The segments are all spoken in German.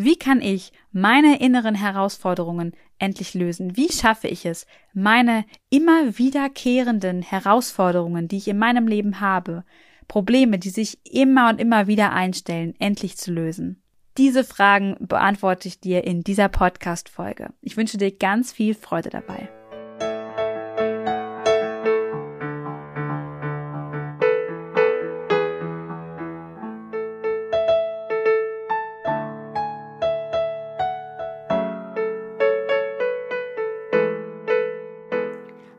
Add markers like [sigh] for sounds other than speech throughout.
Wie kann ich meine inneren Herausforderungen endlich lösen? Wie schaffe ich es, meine immer wiederkehrenden Herausforderungen, die ich in meinem Leben habe, Probleme, die sich immer und immer wieder einstellen, endlich zu lösen? Diese Fragen beantworte ich dir in dieser Podcast-Folge. Ich wünsche dir ganz viel Freude dabei.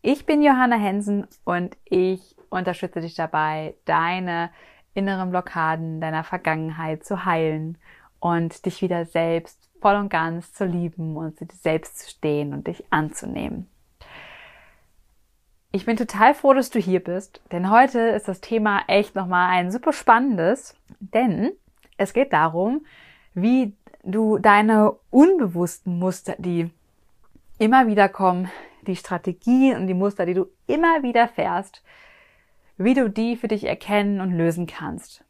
Ich bin Johanna Hensen und ich unterstütze dich dabei, deine inneren Blockaden deiner Vergangenheit zu heilen und dich wieder selbst voll und ganz zu lieben und zu dir selbst zu stehen und dich anzunehmen. Ich bin total froh, dass du hier bist, denn heute ist das Thema echt nochmal ein super spannendes, denn es geht darum, wie du deine unbewussten Muster, die immer wieder kommen, die Strategien und die Muster, die du immer wieder fährst, wie du die für dich erkennen und lösen kannst.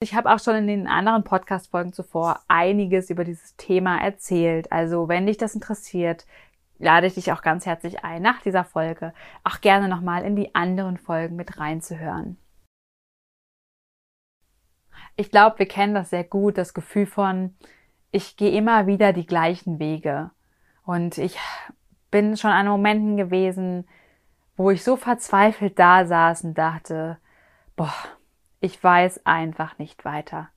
Ich habe auch schon in den anderen Podcast-Folgen zuvor einiges über dieses Thema erzählt. Also wenn dich das interessiert, lade ich dich auch ganz herzlich ein, nach dieser Folge auch gerne nochmal in die anderen Folgen mit reinzuhören. Ich glaube, wir kennen das sehr gut, das Gefühl von, ich gehe immer wieder die gleichen Wege und ich bin schon an Momenten gewesen, wo ich so verzweifelt da saß und dachte, boah, ich weiß einfach nicht weiter.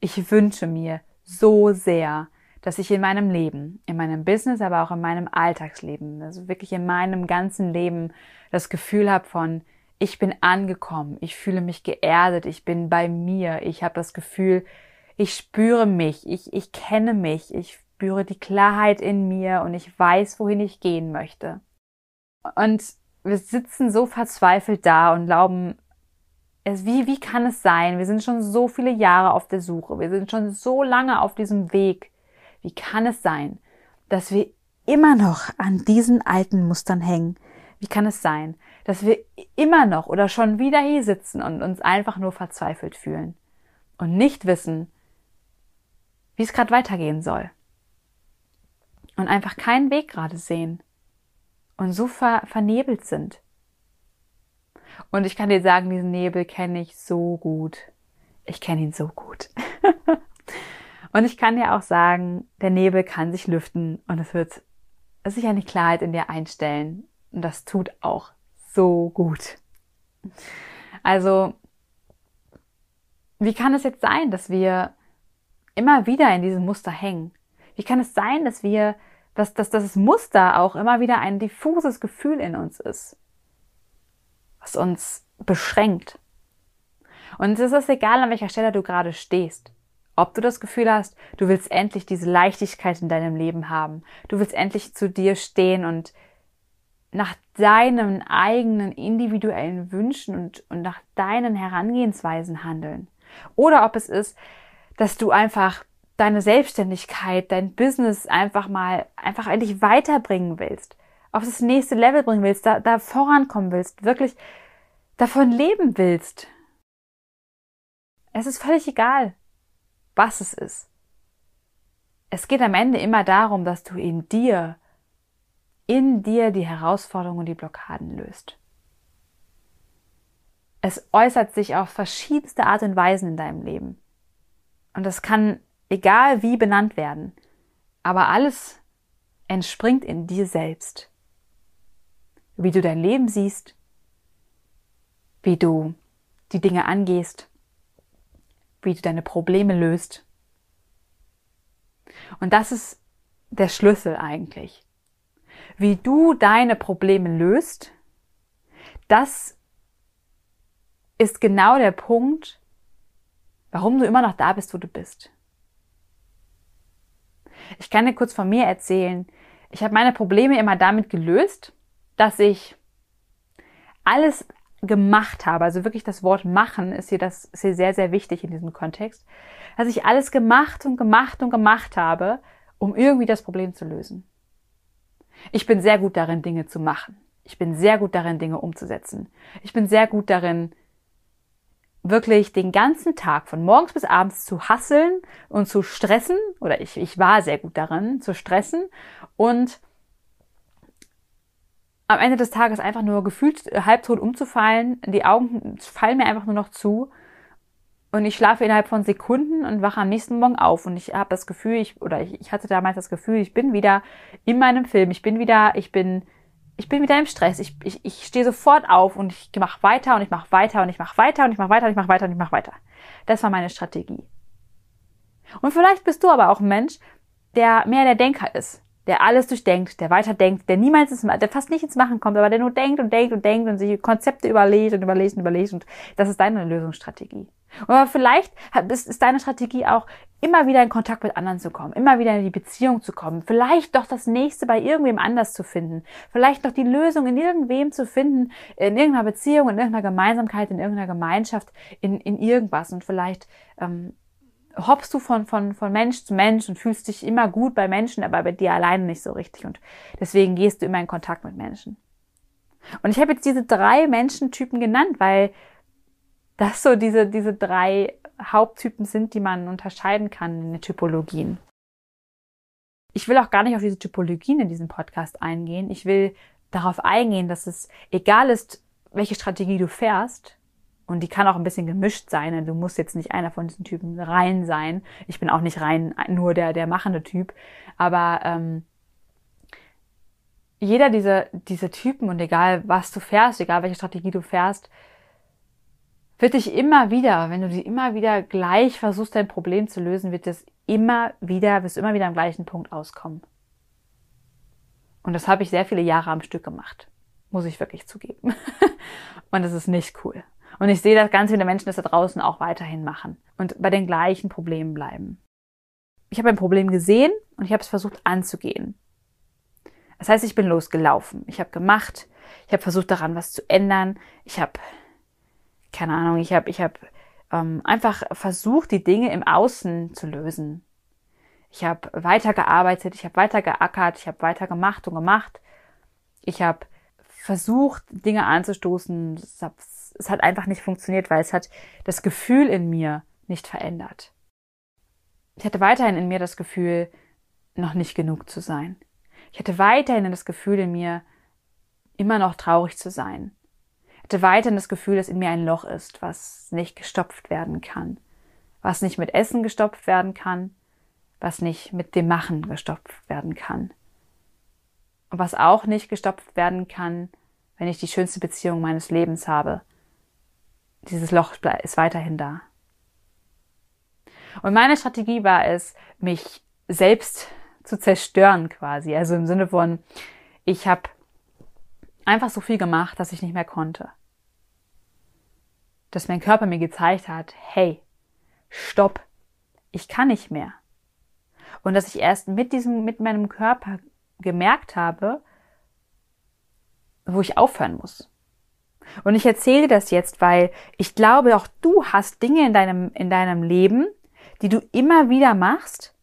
Ich wünsche mir so sehr, dass ich in meinem Leben, in meinem Business, aber auch in meinem Alltagsleben, also wirklich in meinem ganzen Leben das Gefühl habe von, ich bin angekommen, ich fühle mich geerdet, ich bin bei mir, ich habe das Gefühl, ich spüre mich, ich, ich kenne mich, ich spüre die Klarheit in mir und ich weiß, wohin ich gehen möchte. Und wir sitzen so verzweifelt da und glauben, wie, wie kann es sein? Wir sind schon so viele Jahre auf der Suche. Wir sind schon so lange auf diesem Weg. Wie kann es sein, dass wir immer noch an diesen alten Mustern hängen? Wie kann es sein, dass wir immer noch oder schon wieder hier sitzen und uns einfach nur verzweifelt fühlen und nicht wissen, wie es gerade weitergehen soll? Und einfach keinen Weg gerade sehen und so ver vernebelt sind. Und ich kann dir sagen, diesen Nebel kenne ich so gut. Ich kenne ihn so gut. [laughs] und ich kann dir auch sagen, der Nebel kann sich lüften und es wird sich eine Klarheit in dir einstellen. Und das tut auch so gut. Also, wie kann es jetzt sein, dass wir immer wieder in diesem Muster hängen? Wie kann es sein, dass wir dass, dass das Muster auch immer wieder ein diffuses Gefühl in uns ist, was uns beschränkt. Und es ist egal, an welcher Stelle du gerade stehst. Ob du das Gefühl hast, du willst endlich diese Leichtigkeit in deinem Leben haben, du willst endlich zu dir stehen und nach deinen eigenen individuellen Wünschen und, und nach deinen Herangehensweisen handeln. Oder ob es ist, dass du einfach deine Selbstständigkeit, dein Business einfach mal, einfach eigentlich weiterbringen willst, auf das nächste Level bringen willst, da, da vorankommen willst, wirklich davon leben willst. Es ist völlig egal, was es ist. Es geht am Ende immer darum, dass du in dir, in dir die Herausforderungen und die Blockaden löst. Es äußert sich auf verschiedenste Art und Weisen in deinem Leben. Und das kann egal wie benannt werden, aber alles entspringt in dir selbst. Wie du dein Leben siehst, wie du die Dinge angehst, wie du deine Probleme löst. Und das ist der Schlüssel eigentlich. Wie du deine Probleme löst, das ist genau der Punkt, warum du immer noch da bist, wo du bist. Ich kann dir kurz von mir erzählen. Ich habe meine Probleme immer damit gelöst, dass ich alles gemacht habe. Also wirklich das Wort machen ist hier das ist hier sehr sehr wichtig in diesem Kontext, dass ich alles gemacht und gemacht und gemacht habe, um irgendwie das Problem zu lösen. Ich bin sehr gut darin, Dinge zu machen. Ich bin sehr gut darin, Dinge umzusetzen. Ich bin sehr gut darin, wirklich den ganzen Tag von morgens bis abends zu hasseln und zu stressen, oder ich, ich war sehr gut darin, zu stressen und am Ende des Tages einfach nur gefühlt halbtot umzufallen. Die Augen fallen mir einfach nur noch zu. Und ich schlafe innerhalb von Sekunden und wache am nächsten Morgen auf. Und ich habe das Gefühl, ich, oder ich, ich hatte damals das Gefühl, ich bin wieder in meinem Film. Ich bin wieder, ich bin ich bin wieder im Stress. Ich, ich, ich stehe sofort auf und ich mache weiter und ich mache weiter und ich mache weiter und ich mache weiter und ich mache weiter und ich mache weiter. Das war meine Strategie. Und vielleicht bist du aber auch ein Mensch, der mehr der Denker ist, der alles durchdenkt, der weiterdenkt, der niemals ins, der fast nicht ins Machen kommt, aber der nur denkt und denkt und denkt und sich Konzepte überlegt und überlegt und überlegt und das ist deine Lösungsstrategie. Aber vielleicht ist deine Strategie auch, immer wieder in Kontakt mit anderen zu kommen, immer wieder in die Beziehung zu kommen, vielleicht doch das nächste bei irgendwem anders zu finden, vielleicht doch die Lösung in irgendwem zu finden, in irgendeiner Beziehung, in irgendeiner Gemeinsamkeit, in irgendeiner Gemeinschaft, in, in irgendwas. Und vielleicht ähm, hoppst du von, von, von Mensch zu Mensch und fühlst dich immer gut bei Menschen, aber bei dir alleine nicht so richtig. Und deswegen gehst du immer in Kontakt mit Menschen. Und ich habe jetzt diese drei Menschentypen genannt, weil das so diese, diese drei Haupttypen sind, die man unterscheiden kann in den Typologien. Ich will auch gar nicht auf diese Typologien in diesem Podcast eingehen. Ich will darauf eingehen, dass es egal ist, welche Strategie du fährst, und die kann auch ein bisschen gemischt sein. Du musst jetzt nicht einer von diesen Typen rein sein. Ich bin auch nicht rein nur der, der machende Typ. Aber ähm, jeder dieser, dieser Typen und egal was du fährst, egal welche Strategie du fährst, wird dich immer wieder, wenn du die immer wieder gleich versuchst, dein Problem zu lösen, wird es immer wieder, wirst immer wieder am gleichen Punkt auskommen. Und das habe ich sehr viele Jahre am Stück gemacht. Muss ich wirklich zugeben. [laughs] und das ist nicht cool. Und ich sehe, dass ganz viele Menschen das da draußen auch weiterhin machen und bei den gleichen Problemen bleiben. Ich habe ein Problem gesehen und ich habe es versucht anzugehen. Das heißt, ich bin losgelaufen. Ich habe gemacht. Ich habe versucht daran was zu ändern. Ich habe keine Ahnung, ich habe ich hab, ähm, einfach versucht, die Dinge im Außen zu lösen. Ich habe weitergearbeitet, ich habe weiter geackert, ich habe weiter gemacht und gemacht. Ich habe versucht, Dinge anzustoßen. Es hat, es hat einfach nicht funktioniert, weil es hat das Gefühl in mir nicht verändert. Ich hatte weiterhin in mir das Gefühl, noch nicht genug zu sein. Ich hatte weiterhin das Gefühl in mir, immer noch traurig zu sein hatte weiterhin das Gefühl, dass in mir ein Loch ist, was nicht gestopft werden kann, was nicht mit Essen gestopft werden kann, was nicht mit dem Machen gestopft werden kann. Und was auch nicht gestopft werden kann, wenn ich die schönste Beziehung meines Lebens habe. Dieses Loch ist weiterhin da. Und meine Strategie war es, mich selbst zu zerstören quasi. Also im Sinne von, ich habe einfach so viel gemacht, dass ich nicht mehr konnte dass mein Körper mir gezeigt hat, hey, stopp, ich kann nicht mehr. Und dass ich erst mit diesem, mit meinem Körper gemerkt habe, wo ich aufhören muss. Und ich erzähle das jetzt, weil ich glaube, auch du hast Dinge in deinem, in deinem Leben, die du immer wieder machst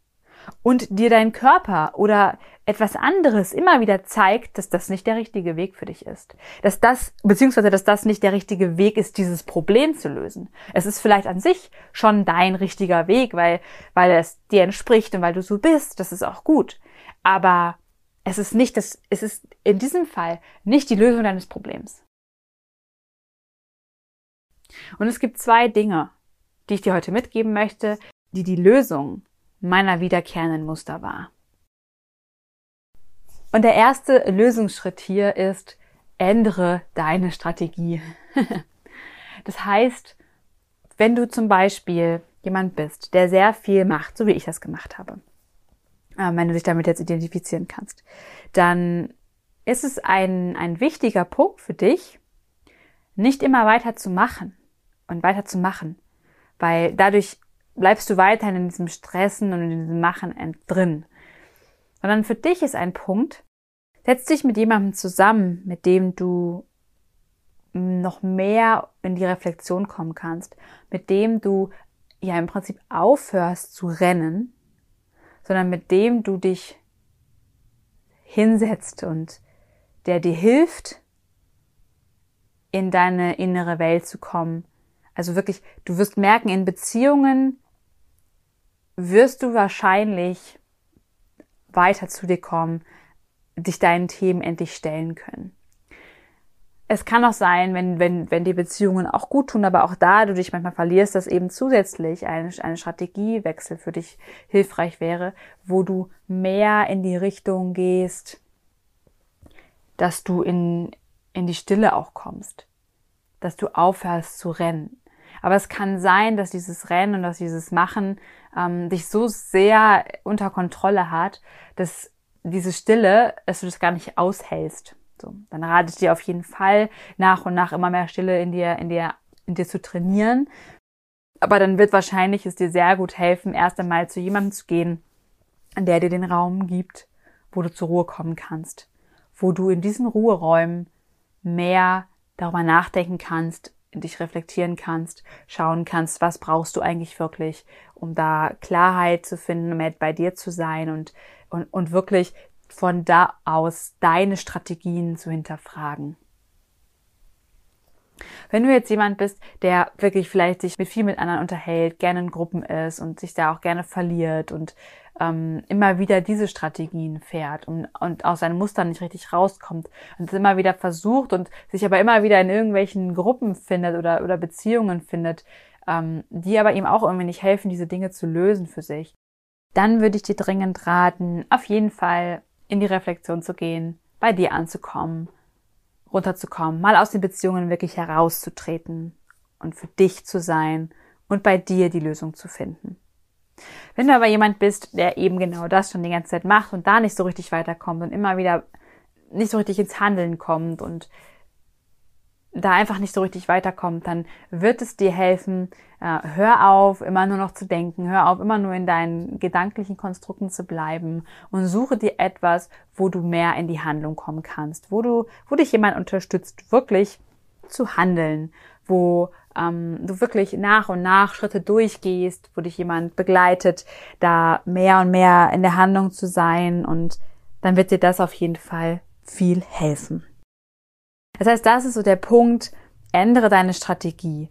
und dir dein Körper oder etwas anderes immer wieder zeigt, dass das nicht der richtige Weg für dich ist. Dass das, beziehungsweise, dass das nicht der richtige Weg ist, dieses Problem zu lösen. Es ist vielleicht an sich schon dein richtiger Weg, weil, weil es dir entspricht und weil du so bist. Das ist auch gut. Aber es ist nicht das, es ist in diesem Fall nicht die Lösung deines Problems. Und es gibt zwei Dinge, die ich dir heute mitgeben möchte, die die Lösung meiner wiederkehrenden Muster war. Und der erste Lösungsschritt hier ist, ändere deine Strategie. [laughs] das heißt, wenn du zum Beispiel jemand bist, der sehr viel macht, so wie ich das gemacht habe, äh, wenn du dich damit jetzt identifizieren kannst, dann ist es ein, ein wichtiger Punkt für dich, nicht immer weiter zu machen und weiter zu machen, weil dadurch bleibst du weiterhin in diesem Stressen und in diesem Machen drin. sondern für dich ist ein Punkt, setz dich mit jemandem zusammen, mit dem du noch mehr in die Reflexion kommen kannst, mit dem du ja im Prinzip aufhörst zu rennen, sondern mit dem du dich hinsetzt und der dir hilft, in deine innere Welt zu kommen. Also wirklich, du wirst merken, in Beziehungen wirst du wahrscheinlich weiter zu dir kommen, dich deinen Themen endlich stellen können. Es kann auch sein, wenn, wenn, wenn die Beziehungen auch gut tun, aber auch da du dich manchmal verlierst, dass eben zusätzlich eine, eine Strategiewechsel für dich hilfreich wäre, wo du mehr in die Richtung gehst, dass du in, in die Stille auch kommst, dass du aufhörst zu rennen. Aber es kann sein, dass dieses Rennen und dass dieses Machen ähm, dich so sehr unter Kontrolle hat, dass diese Stille, dass du das gar nicht aushältst. So, dann rate ich dir auf jeden Fall nach und nach immer mehr Stille in dir, in dir, in dir zu trainieren. Aber dann wird wahrscheinlich es dir sehr gut helfen, erst einmal zu jemandem zu gehen, der dir den Raum gibt, wo du zur Ruhe kommen kannst, wo du in diesen Ruheräumen mehr darüber nachdenken kannst, dich reflektieren kannst, schauen kannst, was brauchst du eigentlich wirklich, um da Klarheit zu finden, um bei dir zu sein und, und, und wirklich von da aus deine Strategien zu hinterfragen. Wenn du jetzt jemand bist, der wirklich vielleicht sich mit viel mit anderen unterhält, gerne in Gruppen ist und sich da auch gerne verliert und ähm, immer wieder diese Strategien fährt und, und aus seinen Mustern nicht richtig rauskommt und es immer wieder versucht und sich aber immer wieder in irgendwelchen Gruppen findet oder, oder Beziehungen findet, ähm, die aber ihm auch irgendwie nicht helfen, diese Dinge zu lösen für sich, dann würde ich dir dringend raten, auf jeden Fall in die Reflexion zu gehen, bei dir anzukommen, runterzukommen, mal aus den Beziehungen wirklich herauszutreten und für dich zu sein und bei dir die Lösung zu finden. Wenn du aber jemand bist, der eben genau das schon die ganze Zeit macht und da nicht so richtig weiterkommt und immer wieder nicht so richtig ins Handeln kommt und da einfach nicht so richtig weiterkommt, dann wird es dir helfen, äh, hör auf, immer nur noch zu denken, hör auf, immer nur in deinen gedanklichen Konstrukten zu bleiben und suche dir etwas, wo du mehr in die Handlung kommen kannst, wo du, wo dich jemand unterstützt, wirklich zu handeln, wo ähm, du wirklich nach und nach Schritte durchgehst, wo dich jemand begleitet, da mehr und mehr in der Handlung zu sein. Und dann wird dir das auf jeden Fall viel helfen. Das heißt, das ist so der Punkt, ändere deine Strategie.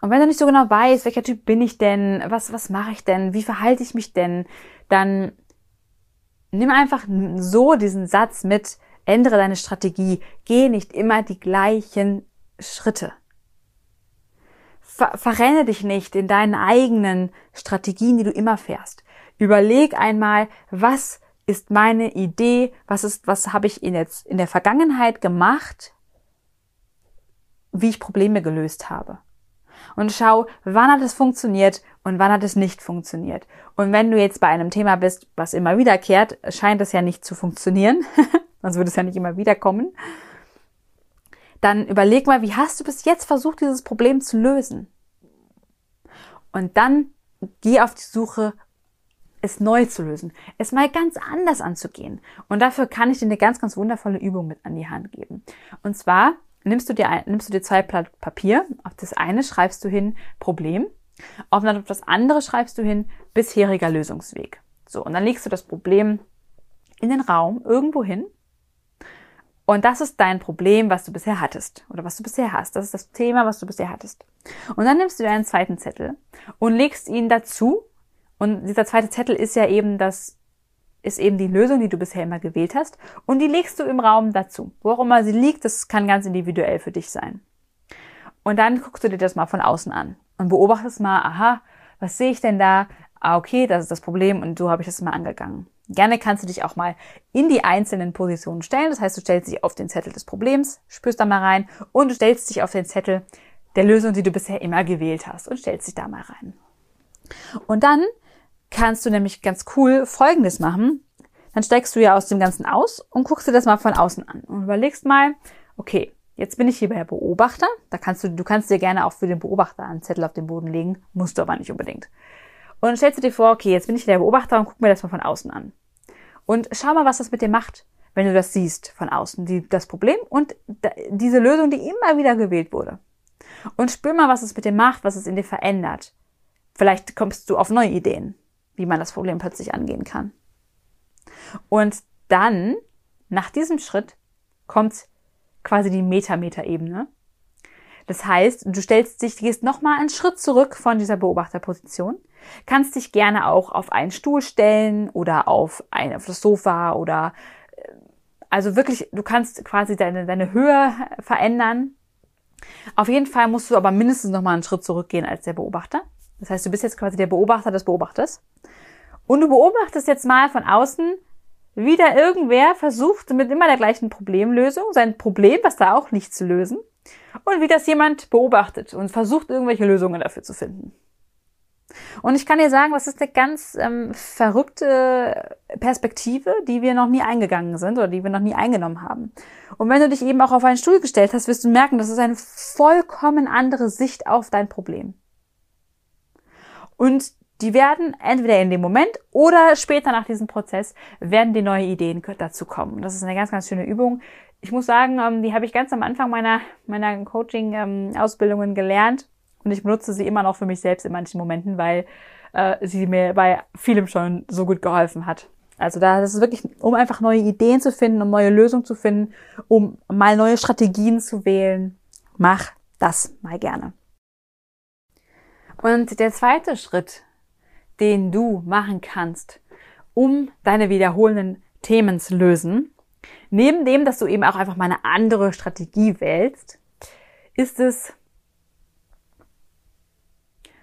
Und wenn du nicht so genau weißt, welcher Typ bin ich denn, was, was mache ich denn, wie verhalte ich mich denn, dann nimm einfach so diesen Satz mit, ändere deine Strategie, geh nicht immer die gleichen Schritte. Ver verrenne dich nicht in deinen eigenen Strategien, die du immer fährst. Überleg einmal, was ist meine Idee, was ist, was habe ich in, jetzt in der Vergangenheit gemacht, wie ich Probleme gelöst habe. Und schau, wann hat es funktioniert und wann hat es nicht funktioniert. Und wenn du jetzt bei einem Thema bist, was immer wiederkehrt, scheint es ja nicht zu funktionieren, [laughs] sonst würde es ja nicht immer wiederkommen, dann überleg mal, wie hast du bis jetzt versucht, dieses Problem zu lösen? Und dann geh auf die Suche, es neu zu lösen, es mal ganz anders anzugehen. Und dafür kann ich dir eine ganz, ganz wundervolle Übung mit an die Hand geben. Und zwar nimmst du dir, ein, nimmst du dir zwei Blatt Papier. Auf das eine schreibst du hin Problem. Auf das andere schreibst du hin bisheriger Lösungsweg. So, und dann legst du das Problem in den Raum irgendwo hin. Und das ist dein Problem, was du bisher hattest oder was du bisher hast. Das ist das Thema, was du bisher hattest. Und dann nimmst du dir einen zweiten Zettel und legst ihn dazu. Und dieser zweite Zettel ist ja eben das ist eben die Lösung, die du bisher immer gewählt hast und die legst du im Raum dazu. Wo auch immer sie liegt, das kann ganz individuell für dich sein. Und dann guckst du dir das mal von außen an und beobachtest mal, aha, was sehe ich denn da? Ah, okay, das ist das Problem und so habe ich das mal angegangen. Gerne kannst du dich auch mal in die einzelnen Positionen stellen. Das heißt, du stellst dich auf den Zettel des Problems, spürst da mal rein und du stellst dich auf den Zettel der Lösung, die du bisher immer gewählt hast und stellst dich da mal rein. Und dann kannst du nämlich ganz cool Folgendes machen. Dann steigst du ja aus dem Ganzen aus und guckst dir das mal von außen an und überlegst mal, okay, jetzt bin ich hier bei Beobachter. Da kannst du, du kannst dir gerne auch für den Beobachter einen Zettel auf den Boden legen, musst du aber nicht unbedingt. Und dann stellst du dir vor, okay, jetzt bin ich der Beobachter und guck mir das mal von außen an. Und schau mal, was das mit dir macht, wenn du das siehst von außen, die, das Problem und diese Lösung, die immer wieder gewählt wurde. Und spür mal, was es mit dir macht, was es in dir verändert. Vielleicht kommst du auf neue Ideen, wie man das Problem plötzlich angehen kann. Und dann, nach diesem Schritt, kommt quasi die Metameter-Ebene. Das heißt, du stellst dich, gehst nochmal einen Schritt zurück von dieser Beobachterposition, kannst dich gerne auch auf einen Stuhl stellen oder auf, ein, auf das Sofa oder äh, also wirklich, du kannst quasi deine, deine Höhe verändern. Auf jeden Fall musst du aber mindestens nochmal einen Schritt zurückgehen als der Beobachter. Das heißt, du bist jetzt quasi der Beobachter des Beobachters. Und du beobachtest jetzt mal von außen, wie da irgendwer versucht, mit immer der gleichen Problemlösung, sein Problem, was da auch nicht zu lösen, und wie das jemand beobachtet und versucht, irgendwelche Lösungen dafür zu finden. Und ich kann dir sagen, das ist eine ganz ähm, verrückte Perspektive, die wir noch nie eingegangen sind oder die wir noch nie eingenommen haben. Und wenn du dich eben auch auf einen Stuhl gestellt hast, wirst du merken, das ist eine vollkommen andere Sicht auf dein Problem. Und die werden entweder in dem Moment oder später nach diesem Prozess werden die neue Ideen dazu kommen. Das ist eine ganz, ganz schöne Übung, ich muss sagen, ähm, die habe ich ganz am Anfang meiner, meiner Coaching-Ausbildungen ähm, gelernt und ich benutze sie immer noch für mich selbst in manchen Momenten, weil äh, sie mir bei vielem schon so gut geholfen hat. Also da ist es wirklich, um einfach neue Ideen zu finden, um neue Lösungen zu finden, um mal neue Strategien zu wählen. Mach das mal gerne. Und der zweite Schritt, den du machen kannst, um deine wiederholenden Themen zu lösen, Neben dem, dass du eben auch einfach mal eine andere Strategie wählst, ist es,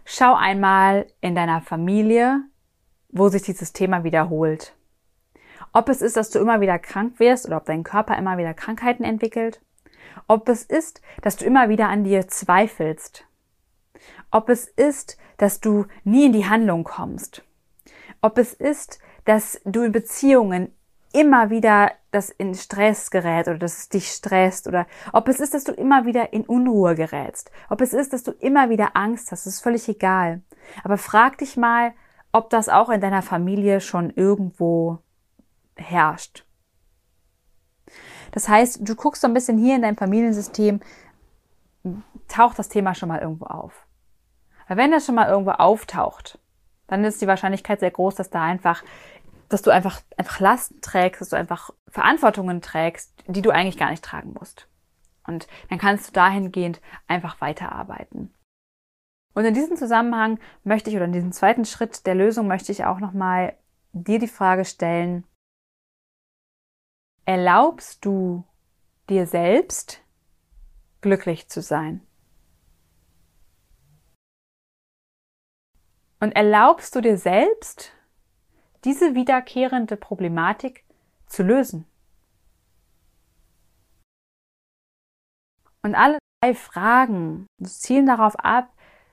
schau einmal in deiner Familie, wo sich dieses Thema wiederholt. Ob es ist, dass du immer wieder krank wirst oder ob dein Körper immer wieder Krankheiten entwickelt. Ob es ist, dass du immer wieder an dir zweifelst. Ob es ist, dass du nie in die Handlung kommst. Ob es ist, dass du in Beziehungen immer wieder das in Stress gerät oder dass es dich stresst oder ob es ist, dass du immer wieder in Unruhe gerätst, ob es ist, dass du immer wieder Angst hast, das ist völlig egal. Aber frag dich mal, ob das auch in deiner Familie schon irgendwo herrscht. Das heißt, du guckst so ein bisschen hier in deinem Familiensystem, taucht das Thema schon mal irgendwo auf. Weil wenn das schon mal irgendwo auftaucht, dann ist die Wahrscheinlichkeit sehr groß, dass da einfach dass du einfach, einfach Lasten trägst, dass du einfach Verantwortungen trägst, die du eigentlich gar nicht tragen musst. Und dann kannst du dahingehend einfach weiterarbeiten. Und in diesem Zusammenhang möchte ich, oder in diesem zweiten Schritt der Lösung möchte ich auch nochmal dir die Frage stellen, erlaubst du dir selbst glücklich zu sein? Und erlaubst du dir selbst diese wiederkehrende Problematik zu lösen. Und alle drei Fragen zielen darauf ab,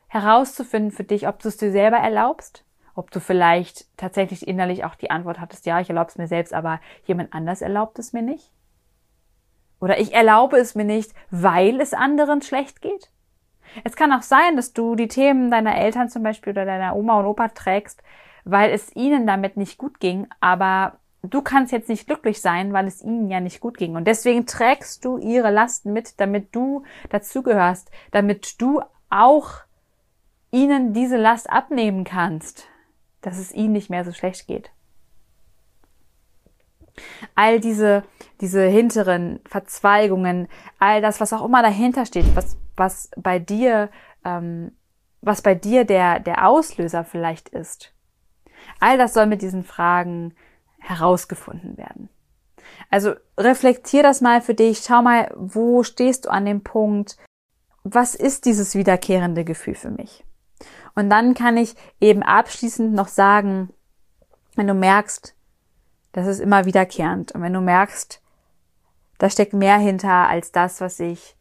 herauszufinden für dich, ob du es dir selber erlaubst, ob du vielleicht tatsächlich innerlich auch die Antwort hattest, ja, ich erlaube es mir selbst, aber jemand anders erlaubt es mir nicht. Oder ich erlaube es mir nicht, weil es anderen schlecht geht. Es kann auch sein, dass du die Themen deiner Eltern zum Beispiel oder deiner Oma und Opa trägst, weil es ihnen damit nicht gut ging, aber du kannst jetzt nicht glücklich sein, weil es ihnen ja nicht gut ging. Und deswegen trägst du ihre Lasten mit, damit du dazugehörst, damit du auch ihnen diese Last abnehmen kannst, dass es ihnen nicht mehr so schlecht geht. All diese, diese hinteren Verzweigungen, all das, was auch immer dahinter steht, was, was bei dir, ähm, was bei dir der, der Auslöser vielleicht ist, All das soll mit diesen Fragen herausgefunden werden. Also reflektier das mal für dich, schau mal, wo stehst du an dem Punkt, was ist dieses wiederkehrende Gefühl für mich? Und dann kann ich eben abschließend noch sagen, wenn du merkst, das ist immer wiederkehrend und wenn du merkst, da steckt mehr hinter als das, was ich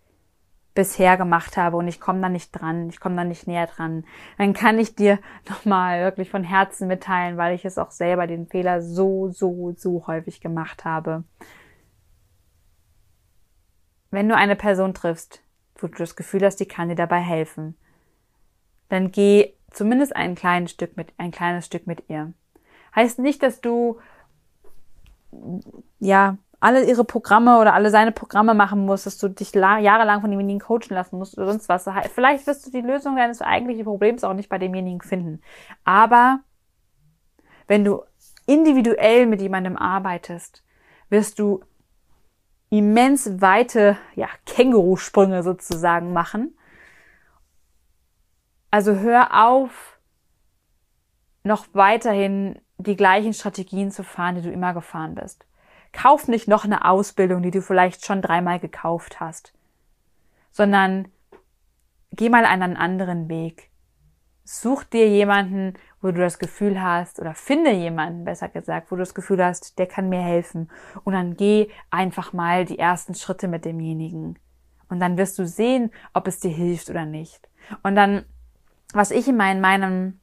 bisher gemacht habe und ich komme da nicht dran, ich komme da nicht näher dran, dann kann ich dir [laughs] nochmal wirklich von Herzen mitteilen, weil ich es auch selber den Fehler so, so, so häufig gemacht habe. Wenn du eine Person triffst, wo du das Gefühl hast, die kann dir dabei helfen, dann geh zumindest ein kleines Stück mit, ein kleines Stück mit ihr. Heißt nicht, dass du ja, alle ihre Programme oder alle seine Programme machen musst, dass du dich jahrelang von demjenigen coachen lassen musst oder sonst was. Vielleicht wirst du die Lösung deines eigentlichen Problems auch nicht bei demjenigen finden. Aber wenn du individuell mit jemandem arbeitest, wirst du immens weite, ja, Kängurusprünge sozusagen machen. Also hör auf, noch weiterhin die gleichen Strategien zu fahren, die du immer gefahren bist. Kauf nicht noch eine Ausbildung, die du vielleicht schon dreimal gekauft hast, sondern geh mal einen anderen Weg. Such dir jemanden, wo du das Gefühl hast, oder finde jemanden, besser gesagt, wo du das Gefühl hast, der kann mir helfen. Und dann geh einfach mal die ersten Schritte mit demjenigen. Und dann wirst du sehen, ob es dir hilft oder nicht. Und dann, was ich immer in meinem,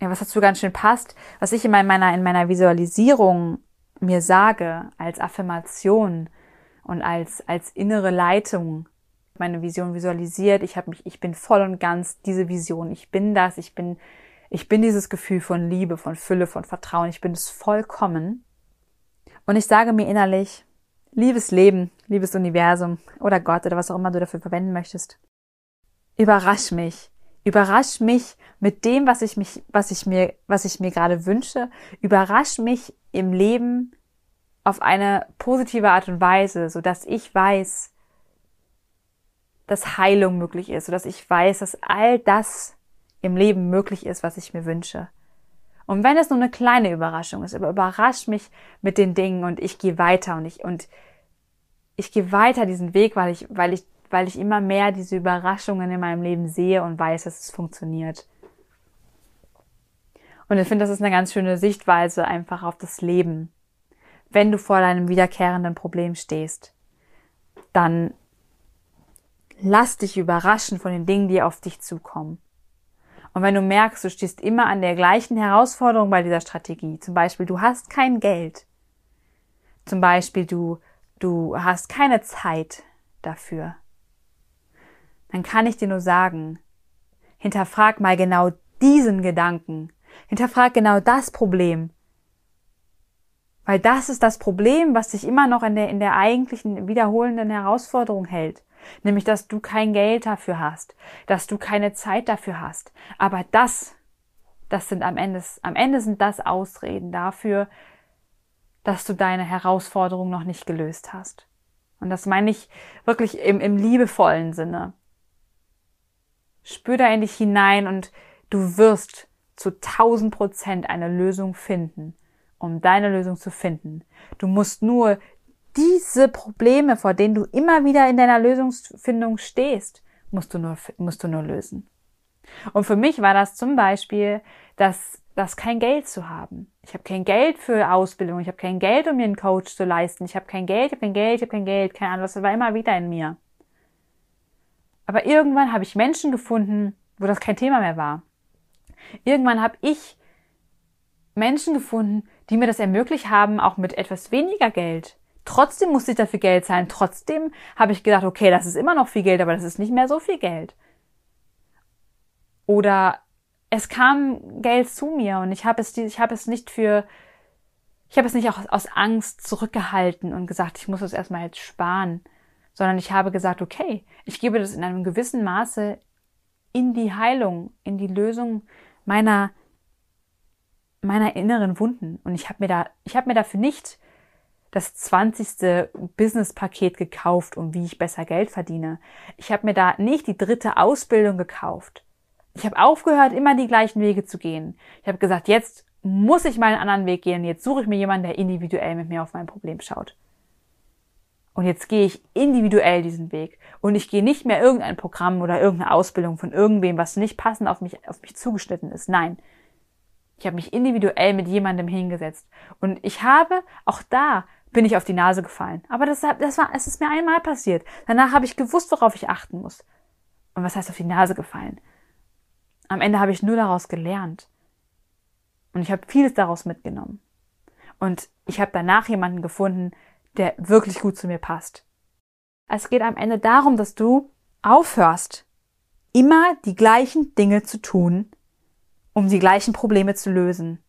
ja, was dazu ganz schön passt, was ich immer in meiner, in meiner Visualisierung mir sage, als Affirmation und als, als innere Leitung, meine Vision visualisiert, ich habe mich, ich bin voll und ganz diese Vision, ich bin das, ich bin, ich bin dieses Gefühl von Liebe, von Fülle, von Vertrauen, ich bin es vollkommen. Und ich sage mir innerlich, liebes Leben, liebes Universum oder Gott oder was auch immer du dafür verwenden möchtest, überrasch mich, überrasch mich mit dem, was ich mich, was ich mir, was ich mir gerade wünsche, überrasch mich im Leben auf eine positive Art und Weise, so dass ich weiß, dass Heilung möglich ist, so dass ich weiß, dass all das im Leben möglich ist, was ich mir wünsche. Und wenn es nur eine kleine Überraschung ist, aber überrasch mich mit den Dingen und ich gehe weiter und ich und ich gehe weiter diesen Weg, weil ich weil ich weil ich immer mehr diese Überraschungen in meinem Leben sehe und weiß, dass es funktioniert. Und ich finde, das ist eine ganz schöne Sichtweise einfach auf das Leben. Wenn du vor deinem wiederkehrenden Problem stehst, dann lass dich überraschen von den Dingen, die auf dich zukommen. Und wenn du merkst, du stehst immer an der gleichen Herausforderung bei dieser Strategie, zum Beispiel du hast kein Geld, zum Beispiel du, du hast keine Zeit dafür, dann kann ich dir nur sagen, hinterfrag mal genau diesen Gedanken Hinterfrag genau das Problem. Weil das ist das Problem, was dich immer noch in der, in der eigentlichen wiederholenden Herausforderung hält. Nämlich, dass du kein Geld dafür hast, dass du keine Zeit dafür hast. Aber das, das sind am Ende, am Ende sind das Ausreden dafür, dass du deine Herausforderung noch nicht gelöst hast. Und das meine ich wirklich im, im liebevollen Sinne. Spür da in dich hinein und du wirst zu 1000 Prozent eine Lösung finden, um deine Lösung zu finden. Du musst nur diese Probleme, vor denen du immer wieder in deiner Lösungsfindung stehst, musst du nur, musst du nur lösen. Und für mich war das zum Beispiel, dass das kein Geld zu haben. Ich habe kein Geld für Ausbildung, ich habe kein Geld, um mir einen Coach zu leisten, ich habe kein Geld, ich habe kein Geld, ich habe kein Geld, keine Ahnung, das war immer wieder in mir. Aber irgendwann habe ich Menschen gefunden, wo das kein Thema mehr war. Irgendwann habe ich Menschen gefunden, die mir das ermöglicht haben, auch mit etwas weniger Geld. Trotzdem musste ich dafür Geld zahlen. Trotzdem habe ich gedacht, okay, das ist immer noch viel Geld, aber das ist nicht mehr so viel Geld. Oder es kam Geld zu mir und ich habe es, ich habe es nicht für, ich habe es nicht auch aus Angst zurückgehalten und gesagt, ich muss es erstmal jetzt sparen, sondern ich habe gesagt, okay, ich gebe das in einem gewissen Maße in die Heilung, in die Lösung meiner meiner inneren Wunden und ich habe mir da ich habe mir dafür nicht das zwanzigste Business-Paket gekauft, um wie ich besser Geld verdiene. Ich habe mir da nicht die dritte Ausbildung gekauft. Ich habe aufgehört, immer die gleichen Wege zu gehen. Ich habe gesagt, jetzt muss ich mal einen anderen Weg gehen. Jetzt suche ich mir jemanden, der individuell mit mir auf mein Problem schaut. Und jetzt gehe ich individuell diesen Weg. Und ich gehe nicht mehr irgendein Programm oder irgendeine Ausbildung von irgendwem, was nicht passend auf mich, auf mich zugeschnitten ist. Nein. Ich habe mich individuell mit jemandem hingesetzt. Und ich habe, auch da bin ich auf die Nase gefallen. Aber das, das war, es ist mir einmal passiert. Danach habe ich gewusst, worauf ich achten muss. Und was heißt auf die Nase gefallen? Am Ende habe ich nur daraus gelernt. Und ich habe vieles daraus mitgenommen. Und ich habe danach jemanden gefunden, der wirklich gut zu mir passt. Es geht am Ende darum, dass du aufhörst, immer die gleichen Dinge zu tun, um die gleichen Probleme zu lösen.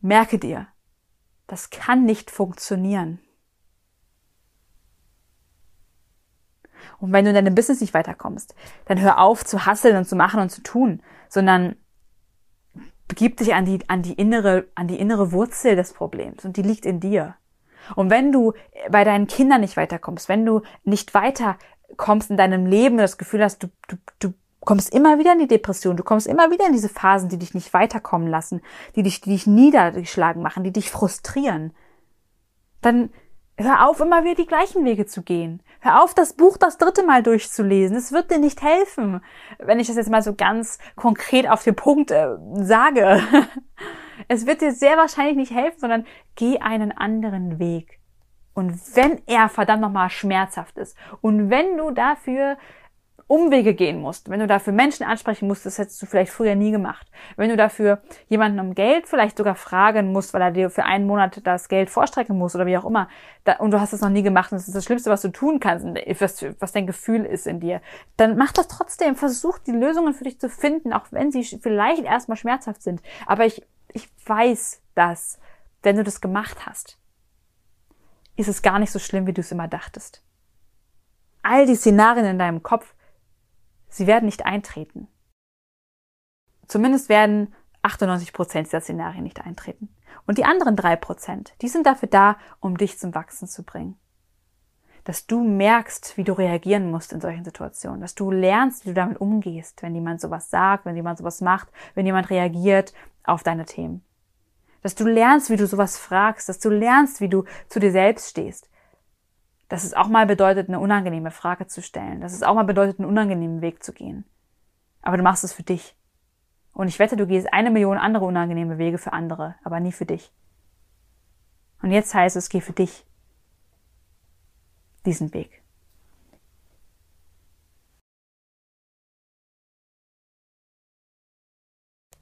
Merke dir, Das kann nicht funktionieren. Und wenn du in deinem Business nicht weiterkommst, dann hör auf zu hasseln und zu machen und zu tun, sondern begib dich an die, an die innere, an die innere Wurzel des Problems und die liegt in dir. Und wenn du bei deinen Kindern nicht weiterkommst, wenn du nicht weiterkommst in deinem Leben, das Gefühl hast, du, du, du kommst immer wieder in die Depression, du kommst immer wieder in diese Phasen, die dich nicht weiterkommen lassen, die dich, die dich niedergeschlagen machen, die dich frustrieren, dann hör auf, immer wieder die gleichen Wege zu gehen. Hör auf, das Buch das dritte Mal durchzulesen. Es wird dir nicht helfen, wenn ich das jetzt mal so ganz konkret auf den Punkt äh, sage. [laughs] Es wird dir sehr wahrscheinlich nicht helfen, sondern geh einen anderen Weg. Und wenn er verdammt nochmal schmerzhaft ist und wenn du dafür Umwege gehen musst, wenn du dafür Menschen ansprechen musst, das hättest du vielleicht früher nie gemacht. Wenn du dafür jemanden um Geld vielleicht sogar fragen musst, weil er dir für einen Monat das Geld vorstrecken muss oder wie auch immer, und du hast es noch nie gemacht und das ist das Schlimmste, was du tun kannst, was, was dein Gefühl ist in dir, dann mach das trotzdem. Versuch die Lösungen für dich zu finden, auch wenn sie vielleicht erstmal schmerzhaft sind. Aber ich, ich weiß, dass, wenn du das gemacht hast, ist es gar nicht so schlimm, wie du es immer dachtest. All die Szenarien in deinem Kopf Sie werden nicht eintreten. Zumindest werden 98 Prozent dieser Szenarien nicht eintreten. Und die anderen drei Prozent, die sind dafür da, um dich zum Wachsen zu bringen. Dass du merkst, wie du reagieren musst in solchen Situationen, dass du lernst, wie du damit umgehst, wenn jemand sowas sagt, wenn jemand sowas macht, wenn jemand reagiert auf deine Themen. Dass du lernst, wie du sowas fragst, dass du lernst, wie du zu dir selbst stehst, dass es auch mal bedeutet, eine unangenehme Frage zu stellen. Dass es auch mal bedeutet, einen unangenehmen Weg zu gehen. Aber du machst es für dich. Und ich wette, du gehst eine Million andere unangenehme Wege für andere, aber nie für dich. Und jetzt heißt es, geh für dich diesen Weg.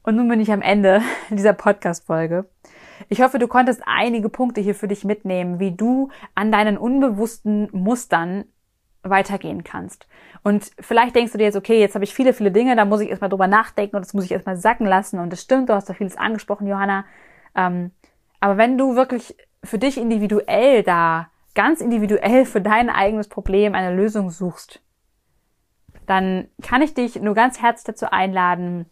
Und nun bin ich am Ende [laughs] dieser Podcast-Folge. Ich hoffe, du konntest einige Punkte hier für dich mitnehmen, wie du an deinen unbewussten Mustern weitergehen kannst. Und vielleicht denkst du dir jetzt, okay, jetzt habe ich viele, viele Dinge, da muss ich erstmal drüber nachdenken und das muss ich erstmal sacken lassen. Und das stimmt, du hast da vieles angesprochen, Johanna. Ähm, aber wenn du wirklich für dich individuell da, ganz individuell für dein eigenes Problem eine Lösung suchst, dann kann ich dich nur ganz herzlich dazu einladen,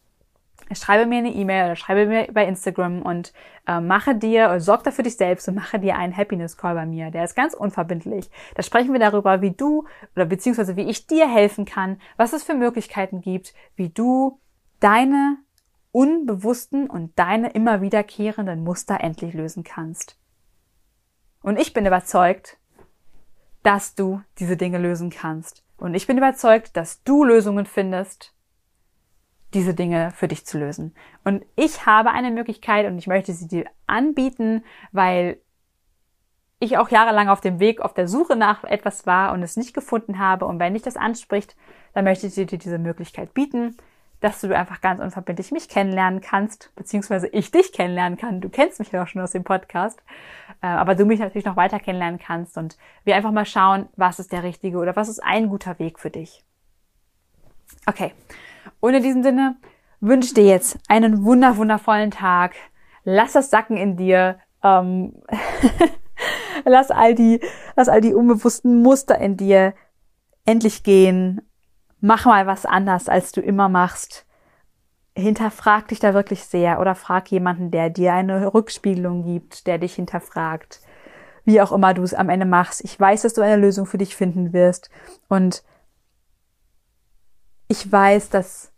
schreibe mir eine E-Mail oder schreibe mir bei Instagram und äh, mache dir, oder sorg dafür dich selbst und mache dir einen Happiness Call bei mir. Der ist ganz unverbindlich. Da sprechen wir darüber, wie du oder beziehungsweise wie ich dir helfen kann, was es für Möglichkeiten gibt, wie du deine unbewussten und deine immer wiederkehrenden Muster endlich lösen kannst. Und ich bin überzeugt, dass du diese Dinge lösen kannst. Und ich bin überzeugt, dass du Lösungen findest, diese Dinge für dich zu lösen. Und ich habe eine Möglichkeit und ich möchte sie dir anbieten, weil ich auch jahrelang auf dem Weg, auf der Suche nach etwas war und es nicht gefunden habe. Und wenn dich das anspricht, dann möchte ich dir diese Möglichkeit bieten, dass du einfach ganz unverbindlich mich kennenlernen kannst, beziehungsweise ich dich kennenlernen kann. Du kennst mich ja auch schon aus dem Podcast, äh, aber du mich natürlich noch weiter kennenlernen kannst und wir einfach mal schauen, was ist der richtige oder was ist ein guter Weg für dich. Okay, und in diesem Sinne wünsche dir jetzt einen wunder wundervollen Tag. Lass das sacken in dir. Ähm, [laughs] lass all die, lass all die unbewussten Muster in dir endlich gehen. Mach mal was anders, als du immer machst. Hinterfrag dich da wirklich sehr oder frag jemanden, der dir eine Rückspiegelung gibt, der dich hinterfragt. Wie auch immer du es am Ende machst. Ich weiß, dass du eine Lösung für dich finden wirst. Und ich weiß, dass,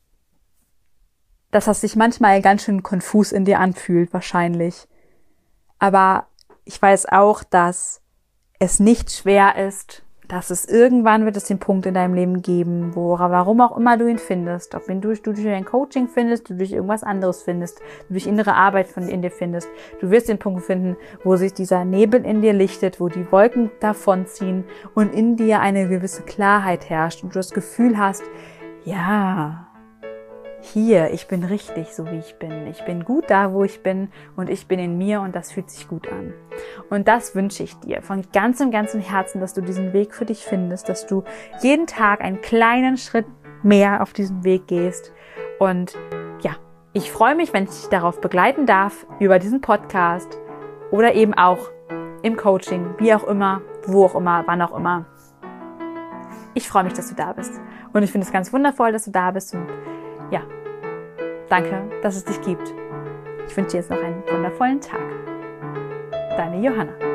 dass das sich manchmal ganz schön konfus in dir anfühlt, wahrscheinlich. Aber ich weiß auch, dass es nicht schwer ist, dass es irgendwann wird es den Punkt in deinem Leben geben, wo, warum auch immer du ihn findest, ob ihn durch, du durch ein Coaching findest, du durch irgendwas anderes findest, du durch innere Arbeit von in dir findest, du wirst den Punkt finden, wo sich dieser Nebel in dir lichtet, wo die Wolken davonziehen und in dir eine gewisse Klarheit herrscht und du das Gefühl hast, ja, hier, ich bin richtig, so wie ich bin. Ich bin gut da, wo ich bin und ich bin in mir und das fühlt sich gut an. Und das wünsche ich dir von ganzem, ganzem Herzen, dass du diesen Weg für dich findest, dass du jeden Tag einen kleinen Schritt mehr auf diesem Weg gehst. Und ja, ich freue mich, wenn ich dich darauf begleiten darf über diesen Podcast oder eben auch im Coaching, wie auch immer, wo auch immer, wann auch immer. Ich freue mich, dass du da bist. Und ich finde es ganz wundervoll, dass du da bist. Und ja, danke, dass es dich gibt. Ich wünsche dir jetzt noch einen wundervollen Tag. Deine Johanna.